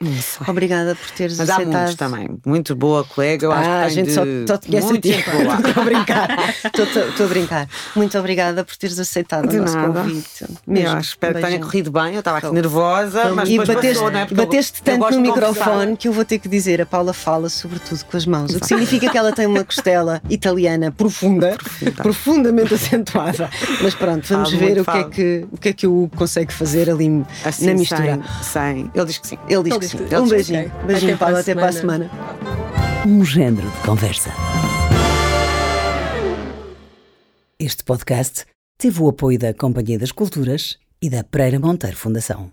Obrigada por teres Mas aceitado. há muitos também. Muito boa colega. Eu acho ah, que a gente de... só, só te conhece Muito a ti. Estou a brincar. Estou a brincar. Muito obrigada por teres aceitado de o nosso nada. convite. Mesmo. Eu acho, espero que tenha corrido bem. Eu estava aqui nervosa, mas e bateste, passou, né? bateste tanto no microfone que eu vou ter que dizer, a Paula fala sobretudo com as mãos, o que significa que ela tem uma costela italiana profunda, profunda. profundamente acentuada. Mas pronto, vamos falo ver o que, é que, o que é que o consegue fazer ali assim, na mistura. Sem, sem. Ele diz que sim. Ele diz Ele que sim. Ele um beijinho. Okay. Beijinho, Paulo. Até para a semana. Um género de conversa. Este podcast teve o apoio da Companhia das Culturas e da Pereira Monteiro Fundação.